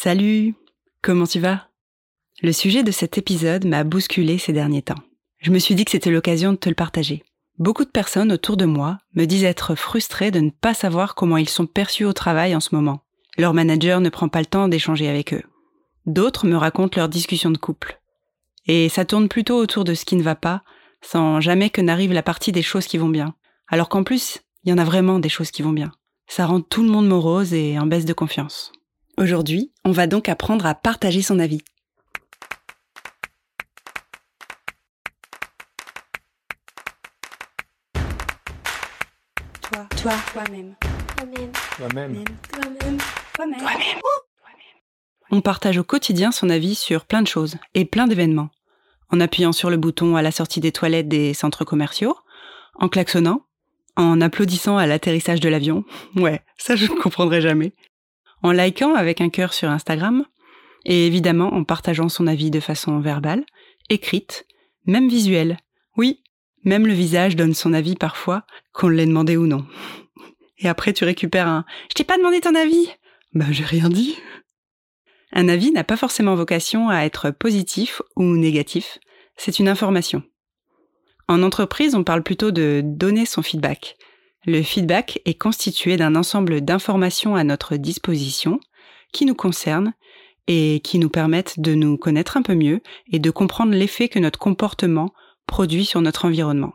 Salut, comment tu vas? Le sujet de cet épisode m'a bousculé ces derniers temps. Je me suis dit que c'était l'occasion de te le partager. Beaucoup de personnes autour de moi me disent être frustrées de ne pas savoir comment ils sont perçus au travail en ce moment. Leur manager ne prend pas le temps d'échanger avec eux. D'autres me racontent leurs discussions de couple. Et ça tourne plutôt autour de ce qui ne va pas, sans jamais que n'arrive la partie des choses qui vont bien. Alors qu'en plus, il y en a vraiment des choses qui vont bien. Ça rend tout le monde morose et en baisse de confiance. Aujourd'hui, on va donc apprendre à partager son avis. Toi, toi, toi-même. Toi-même. Toi-même. Toi-même. Toi-même. On partage au quotidien son avis sur plein de choses et plein d'événements. En appuyant sur le bouton à la sortie des toilettes des centres commerciaux, en klaxonnant, en applaudissant à l'atterrissage de l'avion. Ouais, ça je ne comprendrai jamais. En likant avec un cœur sur Instagram, et évidemment en partageant son avis de façon verbale, écrite, même visuelle. Oui, même le visage donne son avis parfois, qu'on l'ait demandé ou non. Et après tu récupères un Je t'ai pas demandé ton avis Ben j'ai rien dit. Un avis n'a pas forcément vocation à être positif ou négatif, c'est une information. En entreprise, on parle plutôt de donner son feedback. Le feedback est constitué d'un ensemble d'informations à notre disposition qui nous concernent et qui nous permettent de nous connaître un peu mieux et de comprendre l'effet que notre comportement produit sur notre environnement.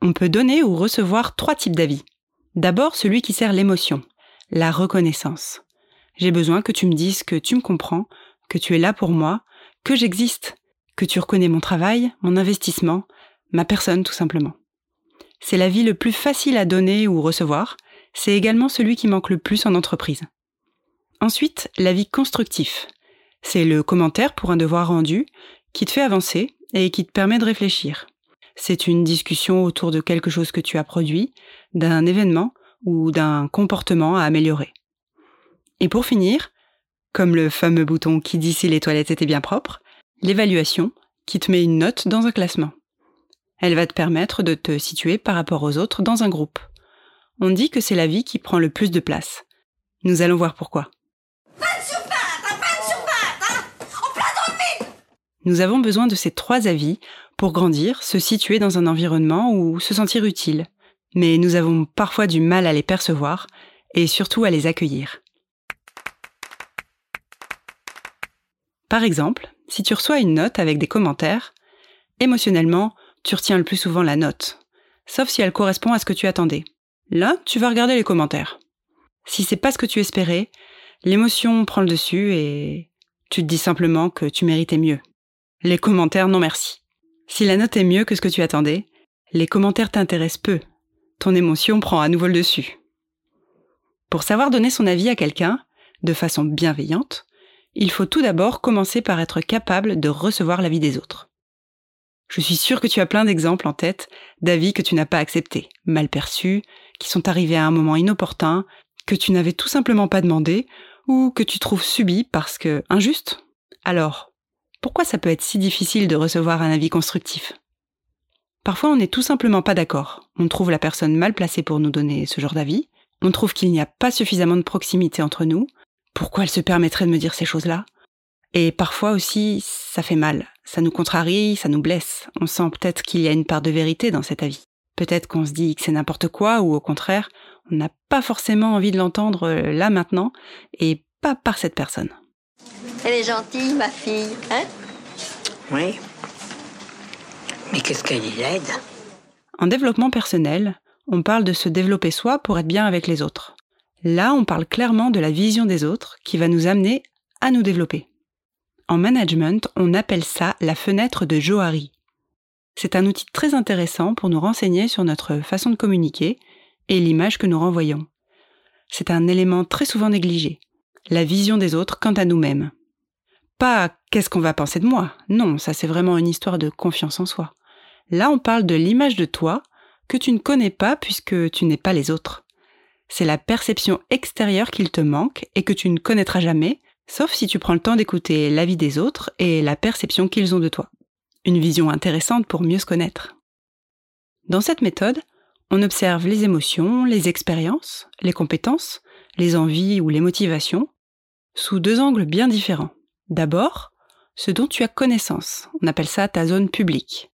On peut donner ou recevoir trois types d'avis. D'abord celui qui sert l'émotion, la reconnaissance. J'ai besoin que tu me dises que tu me comprends, que tu es là pour moi, que j'existe, que tu reconnais mon travail, mon investissement, ma personne tout simplement. C'est l'avis le plus facile à donner ou recevoir, c'est également celui qui manque le plus en entreprise. Ensuite, l'avis constructif. C'est le commentaire pour un devoir rendu qui te fait avancer et qui te permet de réfléchir. C'est une discussion autour de quelque chose que tu as produit, d'un événement ou d'un comportement à améliorer. Et pour finir, comme le fameux bouton qui dit si les toilettes étaient bien propres, l'évaluation qui te met une note dans un classement. Elle va te permettre de te situer par rapport aux autres dans un groupe. On dit que c'est la vie qui prend le plus de place. Nous allons voir pourquoi. Nous avons besoin de ces trois avis pour grandir, se situer dans un environnement ou se sentir utile. Mais nous avons parfois du mal à les percevoir et surtout à les accueillir. Par exemple, si tu reçois une note avec des commentaires, émotionnellement, tu retiens le plus souvent la note, sauf si elle correspond à ce que tu attendais. Là, tu vas regarder les commentaires. Si c'est pas ce que tu espérais, l'émotion prend le dessus et tu te dis simplement que tu méritais mieux. Les commentaires, non merci. Si la note est mieux que ce que tu attendais, les commentaires t'intéressent peu. Ton émotion prend à nouveau le dessus. Pour savoir donner son avis à quelqu'un, de façon bienveillante, il faut tout d'abord commencer par être capable de recevoir l'avis des autres. Je suis sûre que tu as plein d'exemples en tête d'avis que tu n'as pas acceptés, mal perçus, qui sont arrivés à un moment inopportun, que tu n'avais tout simplement pas demandé, ou que tu trouves subis parce que injuste. Alors, pourquoi ça peut être si difficile de recevoir un avis constructif? Parfois on n'est tout simplement pas d'accord, on trouve la personne mal placée pour nous donner ce genre d'avis, on trouve qu'il n'y a pas suffisamment de proximité entre nous, pourquoi elle se permettrait de me dire ces choses-là? Et parfois aussi, ça fait mal. Ça nous contrarie, ça nous blesse. On sent peut-être qu'il y a une part de vérité dans cet avis. Peut-être qu'on se dit que c'est n'importe quoi ou au contraire, on n'a pas forcément envie de l'entendre euh, là maintenant et pas par cette personne. Elle est gentille, ma fille, hein? Oui. Mais qu'est-ce qu'elle y aide? En développement personnel, on parle de se développer soi pour être bien avec les autres. Là, on parle clairement de la vision des autres qui va nous amener à nous développer. En management, on appelle ça la fenêtre de Johari. C'est un outil très intéressant pour nous renseigner sur notre façon de communiquer et l'image que nous renvoyons. C'est un élément très souvent négligé, la vision des autres quant à nous-mêmes. Pas qu'est-ce qu'on va penser de moi, non, ça c'est vraiment une histoire de confiance en soi. Là on parle de l'image de toi que tu ne connais pas puisque tu n'es pas les autres. C'est la perception extérieure qu'il te manque et que tu ne connaîtras jamais sauf si tu prends le temps d'écouter l'avis des autres et la perception qu'ils ont de toi. Une vision intéressante pour mieux se connaître. Dans cette méthode, on observe les émotions, les expériences, les compétences, les envies ou les motivations, sous deux angles bien différents. D'abord, ce dont tu as connaissance. On appelle ça ta zone publique.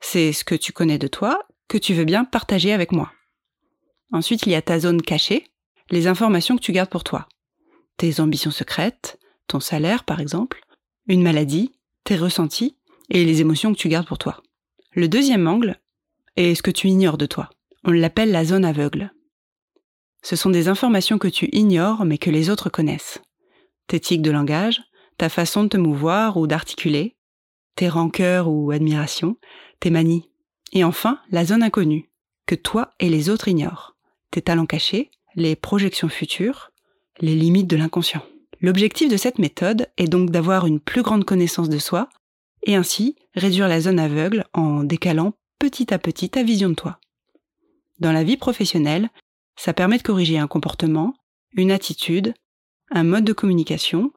C'est ce que tu connais de toi, que tu veux bien partager avec moi. Ensuite, il y a ta zone cachée, les informations que tu gardes pour toi. Tes ambitions secrètes, ton salaire par exemple, une maladie, tes ressentis et les émotions que tu gardes pour toi. Le deuxième angle est ce que tu ignores de toi. On l'appelle la zone aveugle. Ce sont des informations que tu ignores mais que les autres connaissent. Tes tics de langage, ta façon de te mouvoir ou d'articuler, tes rancœurs ou admirations, tes manies. Et enfin, la zone inconnue, que toi et les autres ignorent. Tes talents cachés, les projections futures, les limites de l'inconscient. L'objectif de cette méthode est donc d'avoir une plus grande connaissance de soi et ainsi réduire la zone aveugle en décalant petit à petit ta vision de toi. Dans la vie professionnelle, ça permet de corriger un comportement, une attitude, un mode de communication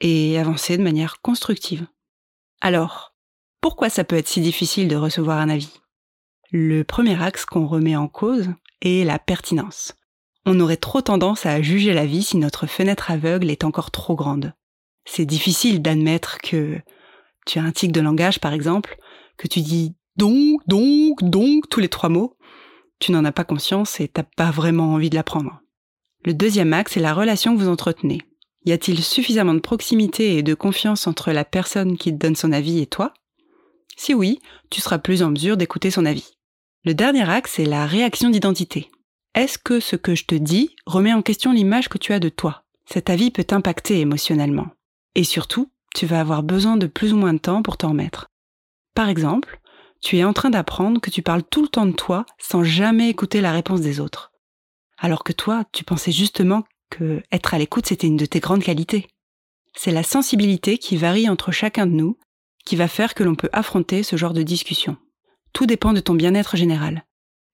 et avancer de manière constructive. Alors, pourquoi ça peut être si difficile de recevoir un avis? Le premier axe qu'on remet en cause est la pertinence. On aurait trop tendance à juger la vie si notre fenêtre aveugle est encore trop grande. C'est difficile d'admettre que tu as un tic de langage, par exemple, que tu dis donc, donc, donc tous les trois mots, tu n'en as pas conscience et t'as pas vraiment envie de l'apprendre. Le deuxième axe est la relation que vous entretenez. Y a-t-il suffisamment de proximité et de confiance entre la personne qui te donne son avis et toi? Si oui, tu seras plus en mesure d'écouter son avis. Le dernier axe est la réaction d'identité. Est-ce que ce que je te dis remet en question l'image que tu as de toi? Cet avis peut t'impacter émotionnellement. Et surtout, tu vas avoir besoin de plus ou moins de temps pour t'en remettre. Par exemple, tu es en train d'apprendre que tu parles tout le temps de toi sans jamais écouter la réponse des autres. Alors que toi, tu pensais justement que être à l'écoute, c'était une de tes grandes qualités. C'est la sensibilité qui varie entre chacun de nous qui va faire que l'on peut affronter ce genre de discussion. Tout dépend de ton bien-être général.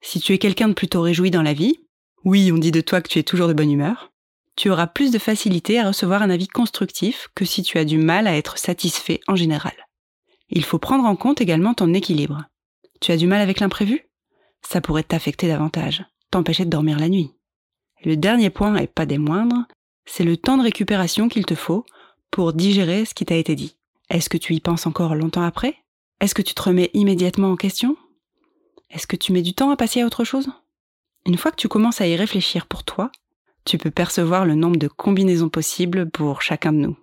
Si tu es quelqu'un de plutôt réjoui dans la vie, oui, on dit de toi que tu es toujours de bonne humeur, tu auras plus de facilité à recevoir un avis constructif que si tu as du mal à être satisfait en général. Il faut prendre en compte également ton équilibre. Tu as du mal avec l'imprévu? Ça pourrait t'affecter davantage, t'empêcher de dormir la nuit. le dernier point, et pas des moindres, c'est le temps de récupération qu'il te faut pour digérer ce qui t'a été dit. Est-ce que tu y penses encore longtemps après? Est-ce que tu te remets immédiatement en question? Est-ce que tu mets du temps à passer à autre chose? Une fois que tu commences à y réfléchir pour toi, tu peux percevoir le nombre de combinaisons possibles pour chacun de nous.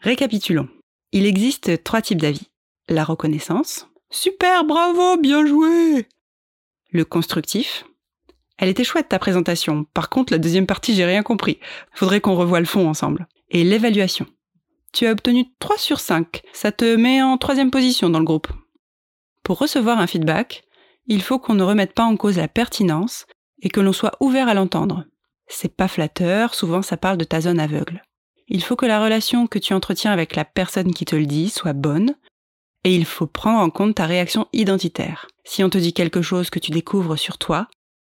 Récapitulons. Il existe trois types d'avis la reconnaissance. Super, bravo, bien joué. Le constructif. Elle était chouette ta présentation. Par contre, la deuxième partie, j'ai rien compris. Faudrait qu'on revoie le fond ensemble. Et l'évaluation. Tu as obtenu 3 sur 5. Ça te met en troisième position dans le groupe. Pour recevoir un feedback, il faut qu'on ne remette pas en cause la pertinence et que l'on soit ouvert à l'entendre. C'est pas flatteur, souvent ça parle de ta zone aveugle. Il faut que la relation que tu entretiens avec la personne qui te le dit soit bonne, et il faut prendre en compte ta réaction identitaire. Si on te dit quelque chose que tu découvres sur toi,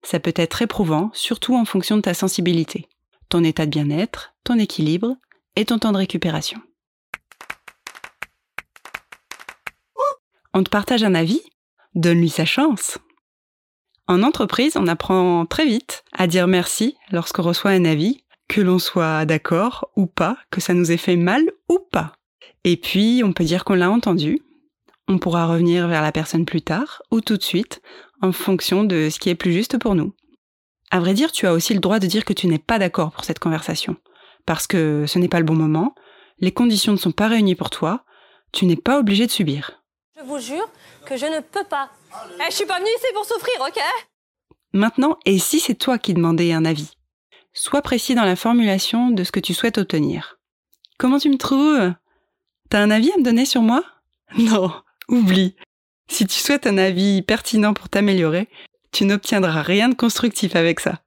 ça peut être éprouvant, surtout en fonction de ta sensibilité, ton état de bien-être, ton équilibre et ton temps de récupération. On te partage un avis? Donne-lui sa chance. En entreprise, on apprend très vite à dire merci lorsqu'on reçoit un avis, que l'on soit d'accord ou pas, que ça nous ait fait mal ou pas. Et puis, on peut dire qu'on l'a entendu, on pourra revenir vers la personne plus tard ou tout de suite en fonction de ce qui est plus juste pour nous. À vrai dire, tu as aussi le droit de dire que tu n'es pas d'accord pour cette conversation, parce que ce n'est pas le bon moment, les conditions ne sont pas réunies pour toi, tu n'es pas obligé de subir. Je vous jure que je ne peux pas. Eh, je suis pas venue ici pour souffrir, ok? Maintenant, et si c'est toi qui demandais un avis? Sois précis dans la formulation de ce que tu souhaites obtenir. Comment tu me trouves? T'as un avis à me donner sur moi? Non, Oublie. Si tu souhaites un avis pertinent pour t'améliorer, tu n'obtiendras rien de constructif avec ça.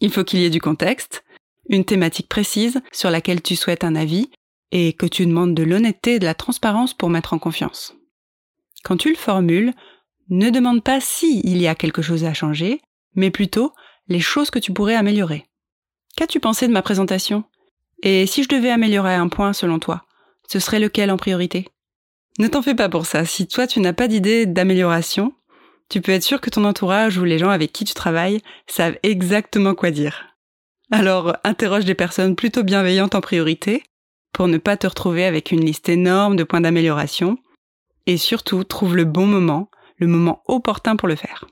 Il faut qu'il y ait du contexte, une thématique précise sur laquelle tu souhaites un avis et que tu demandes de l'honnêteté et de la transparence pour mettre en confiance. Quand tu le formules, ne demande pas si il y a quelque chose à changer, mais plutôt les choses que tu pourrais améliorer. Qu'as-tu pensé de ma présentation? Et si je devais améliorer un point selon toi, ce serait lequel en priorité? Ne t'en fais pas pour ça. Si toi tu n'as pas d'idée d'amélioration, tu peux être sûr que ton entourage ou les gens avec qui tu travailles savent exactement quoi dire. Alors interroge des personnes plutôt bienveillantes en priorité pour ne pas te retrouver avec une liste énorme de points d'amélioration. Et surtout, trouve le bon moment, le moment opportun pour le faire.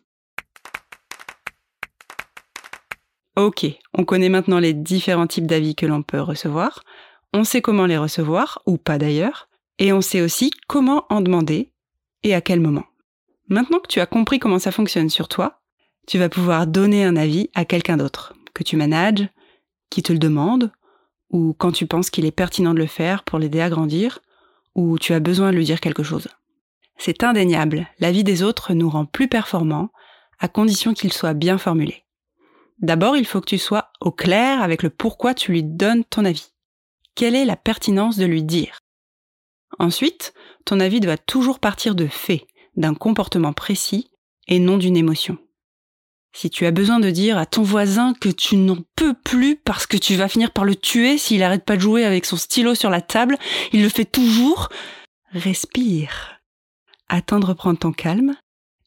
Ok, on connaît maintenant les différents types d'avis que l'on peut recevoir, on sait comment les recevoir, ou pas d'ailleurs, et on sait aussi comment en demander et à quel moment. Maintenant que tu as compris comment ça fonctionne sur toi, tu vas pouvoir donner un avis à quelqu'un d'autre, que tu manages, qui te le demande, ou quand tu penses qu'il est pertinent de le faire pour l'aider à grandir, ou tu as besoin de lui dire quelque chose. C'est indéniable, l'avis des autres nous rend plus performants, à condition qu'il soit bien formulé. D'abord, il faut que tu sois au clair avec le pourquoi tu lui donnes ton avis. Quelle est la pertinence de lui dire? Ensuite, ton avis doit toujours partir de faits, d'un comportement précis et non d'une émotion. Si tu as besoin de dire à ton voisin que tu n'en peux plus parce que tu vas finir par le tuer s'il arrête pas de jouer avec son stylo sur la table, il le fait toujours, respire. Attends de reprendre ton calme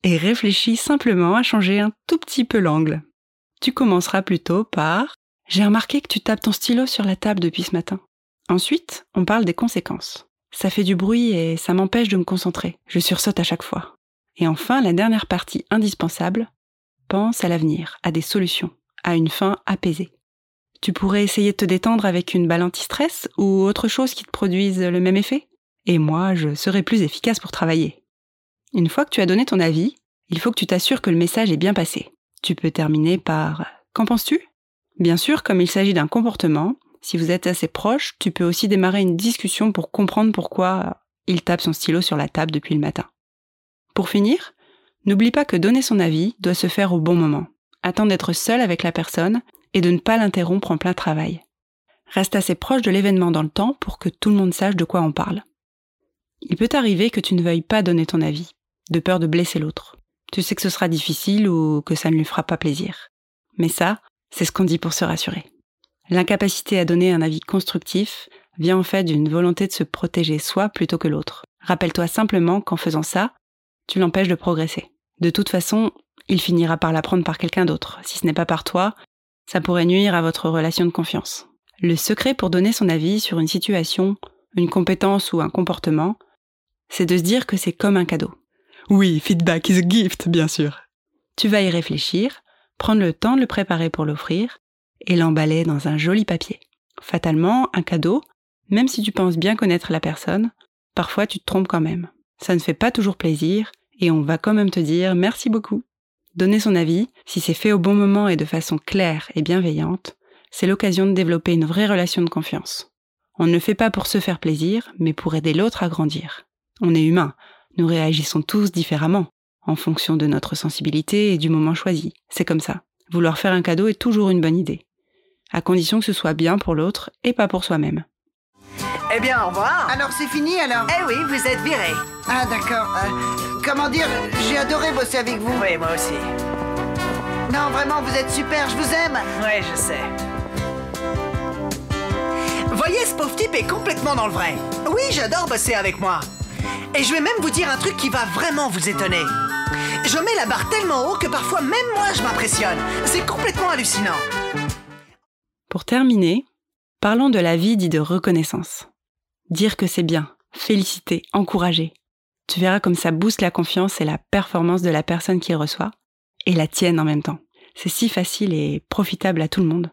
et réfléchis simplement à changer un tout petit peu l'angle. Tu commenceras plutôt par J'ai remarqué que tu tapes ton stylo sur la table depuis ce matin. Ensuite, on parle des conséquences. Ça fait du bruit et ça m'empêche de me concentrer. Je sursaute à chaque fois. Et enfin, la dernière partie indispensable, pense à l'avenir, à des solutions, à une fin apaisée. Tu pourrais essayer de te détendre avec une balle anti-stress ou autre chose qui te produise le même effet? Et moi, je serai plus efficace pour travailler. Une fois que tu as donné ton avis, il faut que tu t'assures que le message est bien passé. Tu peux terminer par Qu'en penses-tu? Bien sûr, comme il s'agit d'un comportement, si vous êtes assez proche, tu peux aussi démarrer une discussion pour comprendre pourquoi il tape son stylo sur la table depuis le matin. Pour finir, n'oublie pas que donner son avis doit se faire au bon moment. Attends d'être seul avec la personne et de ne pas l'interrompre en plein travail. Reste assez proche de l'événement dans le temps pour que tout le monde sache de quoi on parle. Il peut arriver que tu ne veuilles pas donner ton avis, de peur de blesser l'autre. Tu sais que ce sera difficile ou que ça ne lui fera pas plaisir. Mais ça, c'est ce qu'on dit pour se rassurer. L'incapacité à donner un avis constructif vient en fait d'une volonté de se protéger soi plutôt que l'autre. Rappelle-toi simplement qu'en faisant ça, tu l'empêches de progresser. De toute façon, il finira par l'apprendre par quelqu'un d'autre. Si ce n'est pas par toi, ça pourrait nuire à votre relation de confiance. Le secret pour donner son avis sur une situation, une compétence ou un comportement, c'est de se dire que c'est comme un cadeau. Oui, feedback is a gift, bien sûr. Tu vas y réfléchir, prendre le temps de le préparer pour l'offrir et l'emballer dans un joli papier. Fatalement, un cadeau, même si tu penses bien connaître la personne, parfois tu te trompes quand même. Ça ne fait pas toujours plaisir et on va quand même te dire merci beaucoup. Donner son avis, si c'est fait au bon moment et de façon claire et bienveillante, c'est l'occasion de développer une vraie relation de confiance. On ne le fait pas pour se faire plaisir, mais pour aider l'autre à grandir. On est humain, nous réagissons tous différemment, en fonction de notre sensibilité et du moment choisi. C'est comme ça. Vouloir faire un cadeau est toujours une bonne idée, à condition que ce soit bien pour l'autre et pas pour soi-même. Eh bien, au revoir. Alors c'est fini alors? Eh oui, vous êtes viré. Ah d'accord. Euh, comment dire, j'ai adoré bosser avec vous. Oui, moi aussi. Non, vraiment, vous êtes super, je vous aime. Oui, je sais. Voyez, ce pauvre type est complètement dans le vrai. Oui, j'adore bosser avec moi. Et je vais même vous dire un truc qui va vraiment vous étonner. Je mets la barre tellement haut que parfois même moi je m'impressionne. C'est complètement hallucinant. Pour terminer, parlons de la vie dit de reconnaissance. Dire que c'est bien, féliciter, encourager. Tu verras comme ça booste la confiance et la performance de la personne qui reçoit, et la tienne en même temps. C'est si facile et profitable à tout le monde.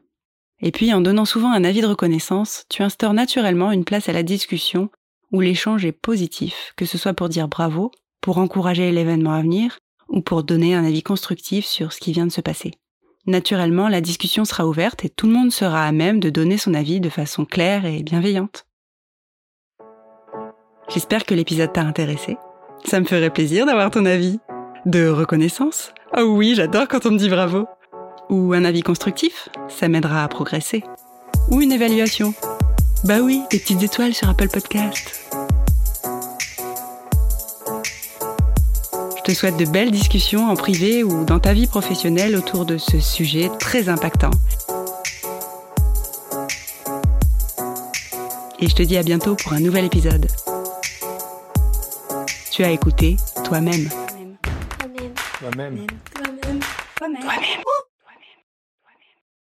Et puis, en donnant souvent un avis de reconnaissance, tu instaures naturellement une place à la discussion où l'échange est positif, que ce soit pour dire bravo, pour encourager l'événement à venir, ou pour donner un avis constructif sur ce qui vient de se passer. Naturellement, la discussion sera ouverte et tout le monde sera à même de donner son avis de façon claire et bienveillante. J'espère que l'épisode t'a intéressé. Ça me ferait plaisir d'avoir ton avis. De reconnaissance? Oh oui, j'adore quand on me dit bravo. Ou un avis constructif? Ça m'aidera à progresser. Ou une évaluation Bah oui, des petites étoiles sur Apple Podcast. Te souhaite de belles discussions en privé ou dans ta vie professionnelle autour de ce sujet très impactant. Et je te dis à bientôt pour un nouvel épisode. Tu as écouté toi-même. Toi-même. Toi-même. Toi-même. Toi-même. Toi-même.